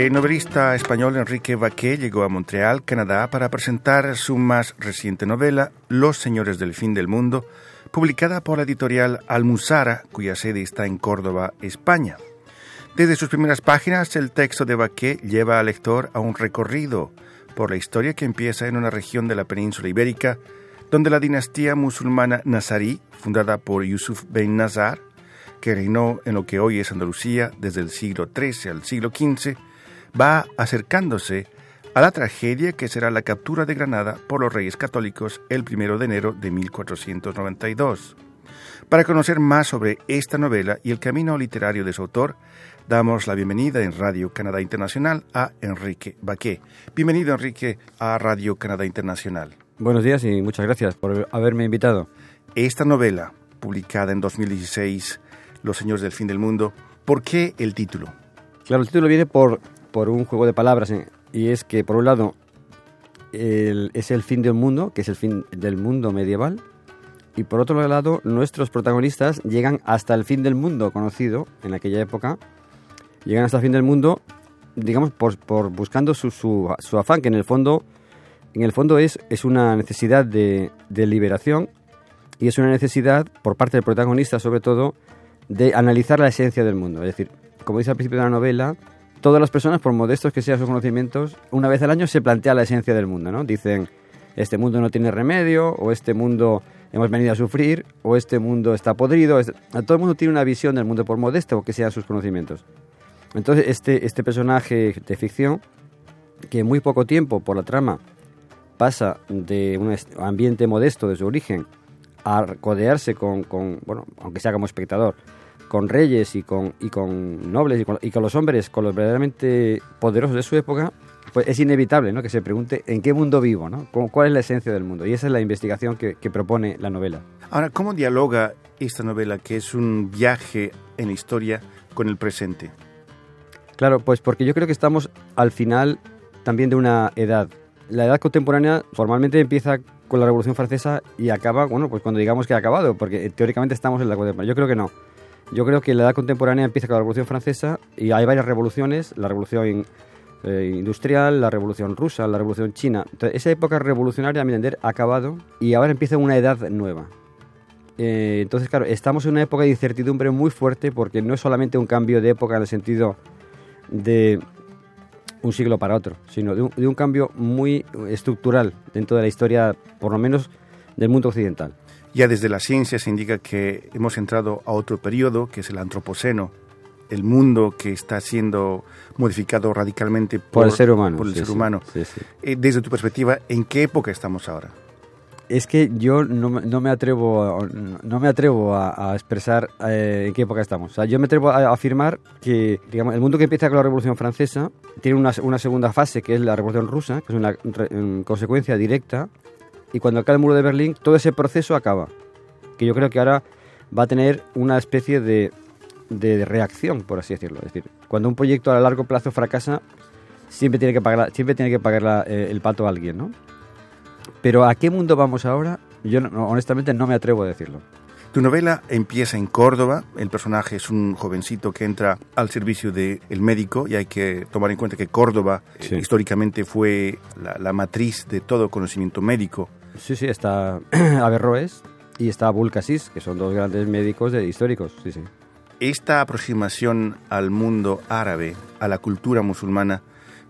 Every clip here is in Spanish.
El novelista español Enrique Vaqué llegó a Montreal, Canadá, para presentar su más reciente novela, Los Señores del Fin del Mundo, publicada por la editorial Almuzara, cuya sede está en Córdoba, España. Desde sus primeras páginas, el texto de Vaqué lleva al lector a un recorrido por la historia que empieza en una región de la península ibérica, donde la dinastía musulmana nazarí, fundada por Yusuf ben Nazar, que reinó en lo que hoy es Andalucía desde el siglo XIII al siglo XV, va acercándose a la tragedia que será la captura de Granada por los reyes católicos el 1 de enero de 1492. Para conocer más sobre esta novela y el camino literario de su autor, damos la bienvenida en Radio Canadá Internacional a Enrique Baqué. Bienvenido, Enrique, a Radio Canadá Internacional. Buenos días y muchas gracias por haberme invitado. Esta novela, publicada en 2016, Los Señores del Fin del Mundo, ¿por qué el título? Claro, el título viene por por un juego de palabras, ¿eh? y es que por un lado es el fin del mundo, que es el fin del mundo medieval, y por otro lado nuestros protagonistas llegan hasta el fin del mundo conocido en aquella época, llegan hasta el fin del mundo, digamos, por, buscando su, afán, que en el fondo, en el fondo es, es una necesidad de, de liberación y es una necesidad por parte del protagonista sobre todo de analizar la esencia del mundo. Es decir, como dice al principio de la novela, todas las personas, por modestos que sean sus conocimientos, una vez al año se plantea la esencia del mundo, ¿no? Dicen, este mundo no tiene remedio, o este mundo hemos venido a sufrir, o este mundo está podrido. Todo el mundo tiene una visión del mundo, por modesto que sean sus conocimientos. Entonces, este, este personaje de ficción, que en muy poco tiempo, por la trama, pasa de un ambiente modesto de su origen a codearse con, con bueno, aunque sea como espectador, con reyes y con, y con nobles y con, los hombres, con los verdaderamente poderosos de su época, pues es inevitable ¿no? que se pregunte en qué mundo vivo, ¿no? ¿Cuál es la esencia del mundo? Y esa es la investigación que, propone la novela. Ahora, ¿cómo dialoga esta novela, que es un viaje en la historia, con el presente? Claro, pues porque yo creo que estamos al final también de una edad. La edad contemporánea formalmente empieza con la Revolución Francesa y acaba, bueno, pues cuando digamos que ha acabado, porque teóricamente estamos en la contemporánea. Yo creo que no. Yo creo que la edad contemporánea empieza con la Revolución Francesa y hay varias revoluciones, la Revolución eh, Industrial, la Revolución Rusa, la Revolución China. Entonces, esa época revolucionaria, a mi entender, ha acabado y ahora empieza una edad nueva. Eh, entonces, claro, estamos en una época de incertidumbre muy fuerte porque no es solamente un cambio de época en el sentido de un siglo para otro, sino de un, de un cambio muy estructural dentro de la historia, por lo menos, del mundo occidental. Ya desde la ciencia se indica que hemos entrado a otro periodo, que es el antropoceno, el mundo que está siendo modificado radicalmente por, el ser humano. Por el ser humano. Eh, desde tu perspectiva, ¿en qué época estamos ahora? Es que yo no, me atrevo, a, no me atrevo a, expresar eh, en qué época estamos. O sea, yo me atrevo a, afirmar que digamos, el mundo que empieza con la Revolución Francesa tiene una, una segunda fase, que es la Revolución Rusa, que es una consecuencia directa y cuando cae el muro de Berlín, todo ese proceso acaba. Que yo creo que ahora va a tener una especie de, de reacción, por así decirlo. Es decir, cuando un proyecto a largo plazo fracasa, siempre tiene que pagar, siempre tiene que pagar eh, el pato a alguien, ¿no? Pero ¿a qué mundo vamos ahora? Yo honestamente no me atrevo a decirlo. Tu novela empieza en Córdoba, el personaje es un jovencito que entra al servicio del médico y hay que tomar en cuenta que Córdoba eh, históricamente fue la, la, matriz de todo conocimiento médico. Sí, sí, está Averroes y está Abul que son dos grandes médicos de, históricos, sí, sí. Esta aproximación al mundo árabe, a la cultura musulmana,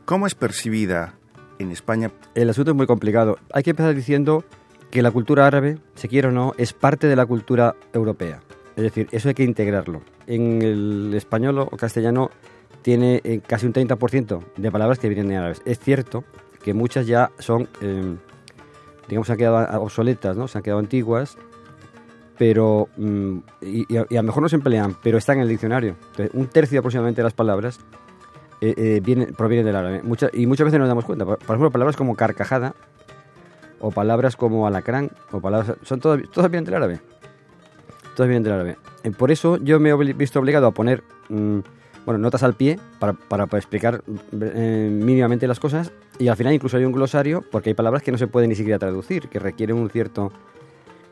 ¿cómo es percibida en España? El asunto es muy complicado. Hay que empezar diciendo que la cultura árabe, se quiere o no, es parte de la cultura europea. Es decir, eso hay que integrarlo. En el español o castellano tiene eh, casi un 30% de palabras que vienen de árabes. Es cierto que muchas ya son eh, digamos, se han quedado obsoletas, ¿no? Se han quedado antiguas, pero, mm, y, a, lo mejor no se emplean, pero están en el diccionario. Entonces, un tercio aproximadamente de las palabras eh, eh provienen del árabe. y muchas veces nos damos cuenta. Por, ejemplo, palabras como carcajada, o palabras como alacrán, o palabras, son todas, todas vienen del árabe. Todas vienen del árabe. Eh, por eso yo me he visto obligado a poner... Mm, bueno, notas al pie para, para, explicar eh, mínimamente las cosas y al final incluso hay un glosario porque hay palabras que no se pueden ni siquiera traducir, que requieren un cierto...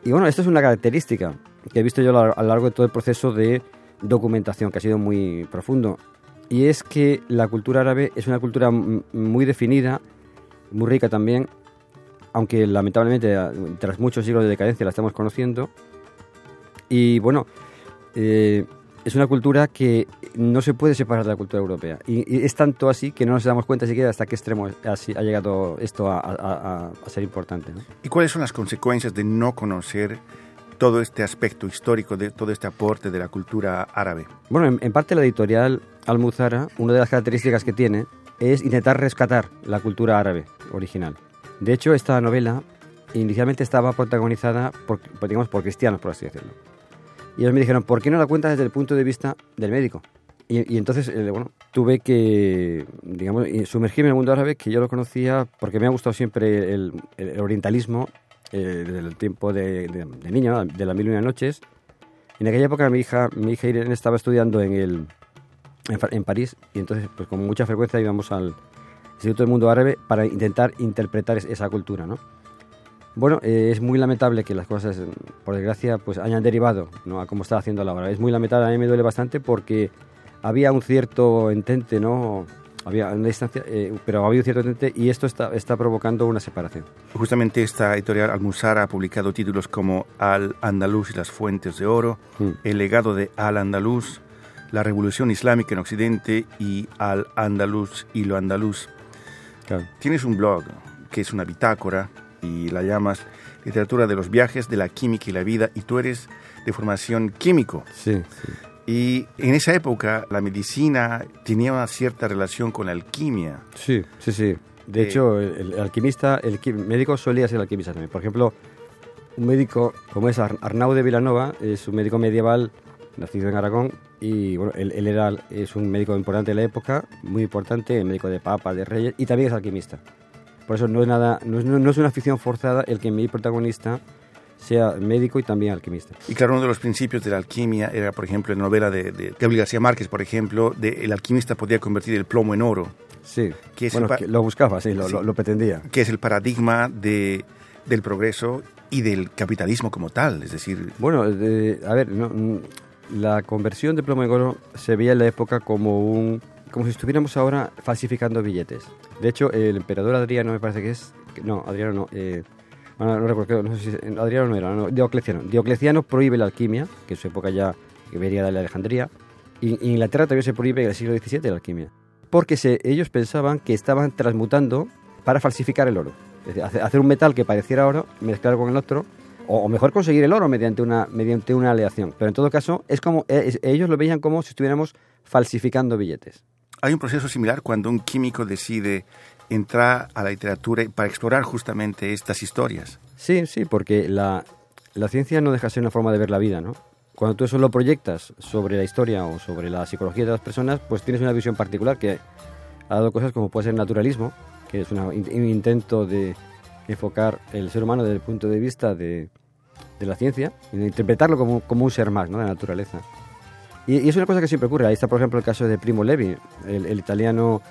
Y bueno, esto es una característica que he visto yo a lo largo de todo el proceso de documentación, que ha sido muy profundo. y es que la cultura árabe es una cultura muy definida, muy rica también, aunque lamentablemente tras muchos siglos de decadencia la estamos conociendo. Y bueno, eh, es una cultura que no se puede separar de la cultura europea. Y, es tanto así que no nos damos cuenta siquiera hasta qué extremo ha llegado esto a, ser importante. ¿Y cuáles son las consecuencias de no conocer todo este aspecto histórico, de todo este aporte de la cultura árabe? Bueno, en, parte la editorial Almuzara, una de las características que tiene es intentar rescatar la cultura árabe original. De hecho, esta novela inicialmente estaba protagonizada por, digamos, por cristianos, por así decirlo. Y ellos me dijeron, ¿por qué no la cuentas desde el punto de vista del médico? Y, entonces, eh, bueno, tuve que, digamos, sumergirme en el mundo árabe, que yo lo conocía porque me ha gustado siempre el, orientalismo eh, desde el tiempo de, niño, de las mil y una noches. En aquella época mi hija, mi hija Irene estaba estudiando en, el, en, París y entonces, pues con mucha frecuencia íbamos al Instituto del Mundo Árabe para intentar interpretar esa cultura, ¿no? Bueno, eh, es muy lamentable que las cosas, por desgracia, pues hayan derivado ¿no? a como está haciendo la hora. Es muy lamentable, a mí me duele bastante porque había un cierto entente, ¿no? Había una distancia, eh, pero había un cierto entente y esto está, está provocando una separación. Justamente esta editorial Almuzara ha publicado títulos como Al-Andalus y las fuentes de oro, hmm. El legado de Al-Andalus, La revolución islámica en Occidente y Al-Andalus y lo andaluz. Tienes un blog que es una bitácora y la llamas literatura de los viajes, de la química y la vida, y tú eres de formación químico. Sí, Y en esa época la medicina tenía una cierta relación con la alquimia. Sí, sí, sí. De eh, hecho, el, alquimista, el médico solía ser alquimista también. Por ejemplo, un médico como es Arnau de Vilanova, es un médico medieval nacido en Aragón y bueno, él, él, era, es un médico importante de la época, muy importante, médico de papas, de reyes y también es alquimista. Por eso no es, nada, no es, no es una ficción forzada el que mi protagonista sea médico y también alquimista. Y claro, uno de los principios de la alquimia era, por ejemplo, en la novela de, de Gabriel García Márquez, por ejemplo, de el alquimista podía convertir el plomo en oro. Sí, que bueno, lo buscaba, sí, lo, Lo, pretendía. Que es el paradigma de, del progreso y del capitalismo como tal, es decir... Bueno, a ver, la conversión de plomo en oro se veía en la época como un como si estuviéramos ahora falsificando billetes. De hecho, el emperador Adriano me parece que es... No, Adriano no. Eh, bueno, no recuerdo, no sé si Adriano no era, no, Diocleciano. Diocleciano prohíbe la alquimia, que en su época ya venía de la Alejandría, y Inglaterra también se prohíbe en el siglo XVII la alquimia. Porque se, ellos pensaban que estaban transmutando para falsificar el oro. Es decir, hacer un metal que pareciera oro, mezclarlo con el otro, o, mejor conseguir el oro mediante una, mediante una aleación. Pero en todo caso, es como eh, ellos lo veían como si estuviéramos falsificando billetes. Hay un proceso similar cuando un químico decide entrar a la literatura para explorar justamente estas historias. Sí, sí, porque la, la ciencia no deja de ser una forma de ver la vida, ¿no? Cuando tú eso lo proyectas sobre la historia o sobre la psicología de las personas, pues tienes una visión particular que ha dado cosas como puede ser el naturalismo, que es un intento de enfocar el ser humano desde el punto de vista de, de la ciencia, interpretarlo como, como un ser más, ¿no? De la naturaleza. Y, es una cosa que siempre ocurre. Ahí está, por ejemplo, el caso de Primo Levi, el, italiano,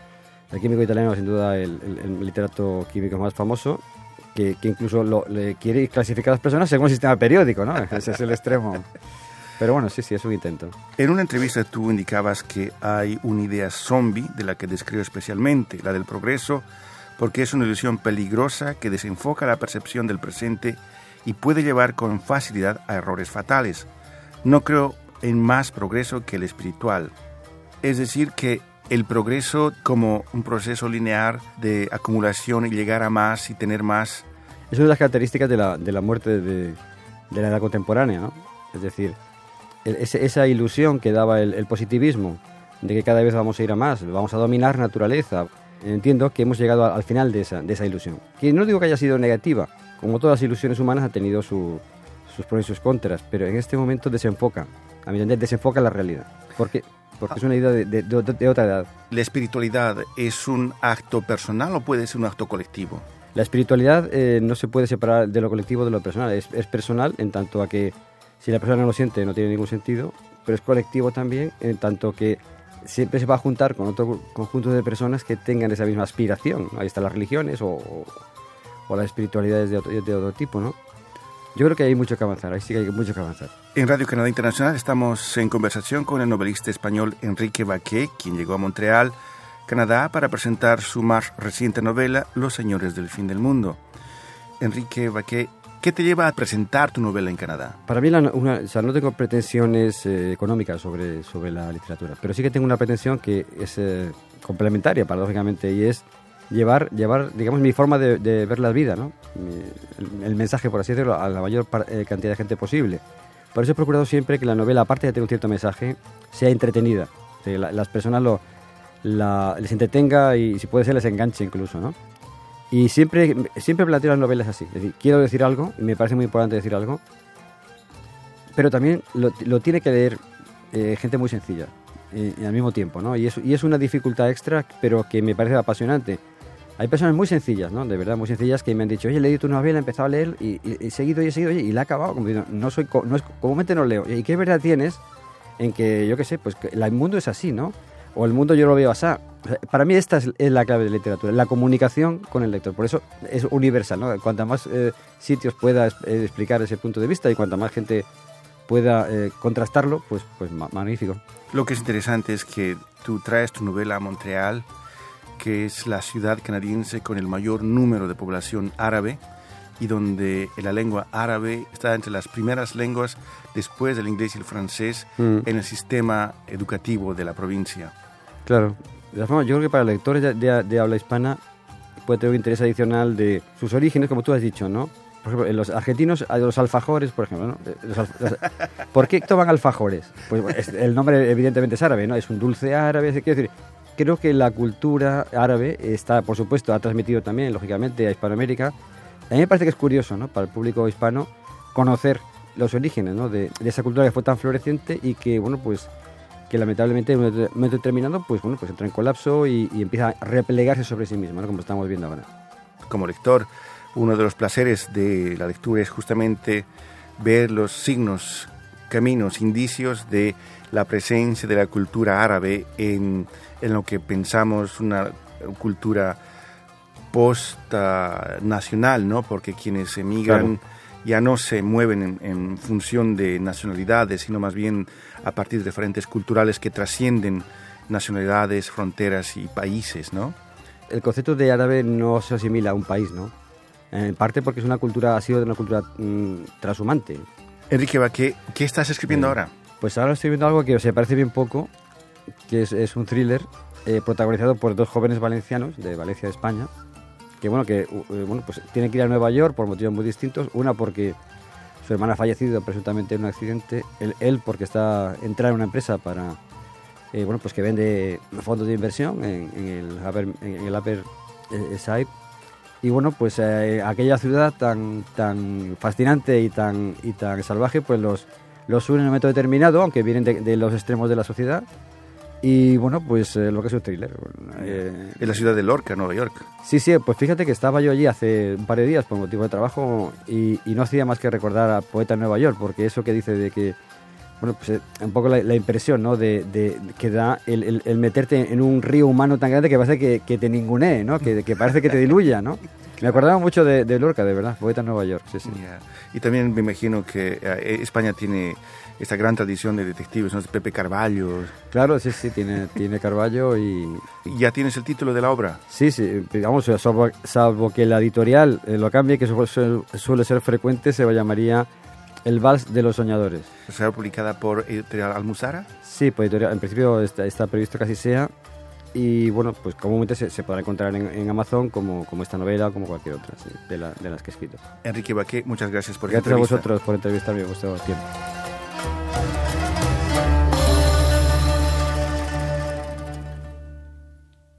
el químico italiano, sin duda el, literato químico más famoso, que, incluso lo, le quiere clasificar a las personas según el sistema periódico, ¿no? Ese es el extremo. Pero bueno, sí, sí, es un intento. En una entrevista tú indicabas que hay una idea zombie de la que describo especialmente, la del progreso, porque es una ilusión peligrosa que desenfoca la percepción del presente y puede llevar con facilidad a errores fatales. No creo en más progreso que el espiritual. Es decir, que el progreso como un proceso lineal de acumulación y llegar a más y tener más. Es una de las características de la, de la muerte de, de, la edad contemporánea. Es decir, esa ilusión que daba el, positivismo, de que cada vez vamos a ir a más, vamos a dominar naturaleza. Entiendo que hemos llegado al final de esa, de esa ilusión. Que no digo que haya sido negativa, como todas las ilusiones humanas ha tenido sus pros y sus contras, pero en este momento desenfoca a mi entender, desenfoca la realidad. Porque, porque es una idea de, otra edad. ¿La espiritualidad es un acto personal o puede ser un acto colectivo? La espiritualidad eh, no se puede separar de lo colectivo de lo personal. Es, personal en tanto a que si la persona no lo siente no tiene ningún sentido, pero es colectivo también en tanto que siempre se va a juntar con otro conjunto de personas que tengan esa misma aspiración. Ahí están las religiones o, o, las espiritualidades de otro, de otro tipo, ¿no? Yo creo que hay mucho que avanzar, ahí sí que hay mucho que avanzar. En Radio Canadá Internacional estamos en conversación con el novelista español Enrique Baquet, quien llegó a Montreal, Canadá, para presentar su más reciente novela, Los Señores del Fin del Mundo. Enrique Baquet, ¿qué te lleva a presentar tu novela en Canadá? Para mí, no tengo pretensiones eh, económicas sobre, sobre la literatura, pero sí que tengo una pretensión que es eh, complementaria, paradójicamente, y es llevar, llevar digamos, mi forma de, ver la vida, ¿no? el, mensaje, por así decirlo, a la mayor eh, cantidad de gente posible. Por eso he procurado siempre que la novela, aparte de tener un cierto mensaje, sea entretenida. Que las personas lo, les entretenga y, si puede ser, les enganche incluso, ¿no? Y siempre, siempre planteo las novelas así. Es decir, quiero decir algo, y me parece muy importante decir algo, pero también lo, tiene que leer eh, gente muy sencilla eh, al mismo tiempo, ¿no? Y es, y es una dificultad extra, pero que me parece apasionante hay personas muy sencillas, ¿no? De verdad, muy sencillas que me han dicho, oye, leído tu novela, he empezado a leer y, he seguido y he seguido y la he acabado. Como no soy, no es, comúnmente no leo. ¿Y qué verdad tienes en que, yo qué sé, pues que el mundo es así, ¿no? O el mundo yo lo veo así. para mí esta es, la clave de la literatura, la comunicación con el lector. Por eso es universal, ¿no? Cuanta más eh, sitios pueda eh, explicar ese punto de vista y cuanta más gente pueda eh, contrastarlo, pues, pues magnífico. Lo que es interesante es que tú traes tu novela a Montreal que es la ciudad canadiense con el mayor número de población árabe y donde la lengua árabe está entre las primeras lenguas después del inglés y el francés mm. en el sistema educativo de la provincia. Claro, de yo creo que para lectores de, habla hispana puede tener un interés adicional de sus orígenes, como tú has dicho, ¿no? Por ejemplo, los argentinos, los alfajores, por ejemplo, ¿no? ¿Por qué toman alfajores? Pues el nombre evidentemente es árabe, ¿no? Es un dulce árabe, quiero decir, creo que la cultura árabe está, por supuesto, ha transmitido también, lógicamente, a Hispanoamérica. A mí me parece que es curioso, ¿no? Para el público hispano, conocer los orígenes, ¿no? De, esa cultura que fue tan floreciente y que, bueno, pues, que lamentablemente en un momento determinado, pues, bueno, pues entra en colapso y, empieza a replegarse sobre sí mismo, ¿no? Como estamos viendo ahora. Como lector, uno de los placeres de la lectura es justamente ver los signos, caminos, indicios de la presencia de la cultura árabe en, en lo que pensamos una cultura post-nacional, ¿no? Porque quienes emigran ya no se mueven en, función de nacionalidades, sino más bien a partir de diferentes culturales que trascienden nacionalidades, fronteras y países, ¿no? El concepto de árabe no se asimila a un país, ¿no? En parte porque es una cultura, ha sido de una cultura mm, transhumante. Enrique, ¿qué, ¿qué estás escribiendo ahora? Pues ahora estoy viendo algo que os parece bien poco, que es, un thriller eh, protagonizado por dos jóvenes valencianos de Valencia, de España, que bueno, que eh, bueno, pues tienen que ir a Nueva York por motivos muy distintos. Una porque su hermana ha fallecido presuntamente en un accidente, él, porque está entrando en una empresa para eh, bueno, pues que vende fondos de inversión en, el Upper, en el upper Side. Y bueno, pues aquella ciudad tan, tan fascinante y tan, y tan salvaje, pues los los unen en un momento determinado, aunque vienen de, los extremos de la sociedad. Y bueno, pues eh, lo que es un thriller. Eh, en la ciudad de Lorca, Nueva York. Sí, sí, pues fíjate que estaba yo allí hace un par de días por motivo de trabajo y, no hacía más que recordar a Poeta en Nueva York, porque eso que dice de que, bueno, pues eh, un poco la, impresión, ¿no? De, que da el, meterte en un río humano tan grande que parece que, que te ningunee, ¿no? Que, que parece que te diluya, ¿no? Me acordaba mucho de, Lorca, de verdad, poeta en Nueva York. Sí, sí. Y también me imagino que eh, España tiene esta gran tradición de detectives, ¿no? Pepe Carballo. Claro, sí, sí, tiene, tiene Carballo y... ¿Ya tienes el título de la obra? Sí, sí, digamos, salvo, salvo que la editorial eh, lo cambie, que suele ser frecuente, se llamaría El Vals de los Soñadores. ¿Será publicada por Editorial Almuzara? Sí, por editorial, en principio está, está previsto que así sea y bueno, pues comúnmente se, se podrá encontrar en, Amazon como, como, esta novela o como cualquier otra de, de, las que he escrito. Enrique Baqué, muchas gracias por Gracias a vosotros por entrevistarme vuestro tiempo.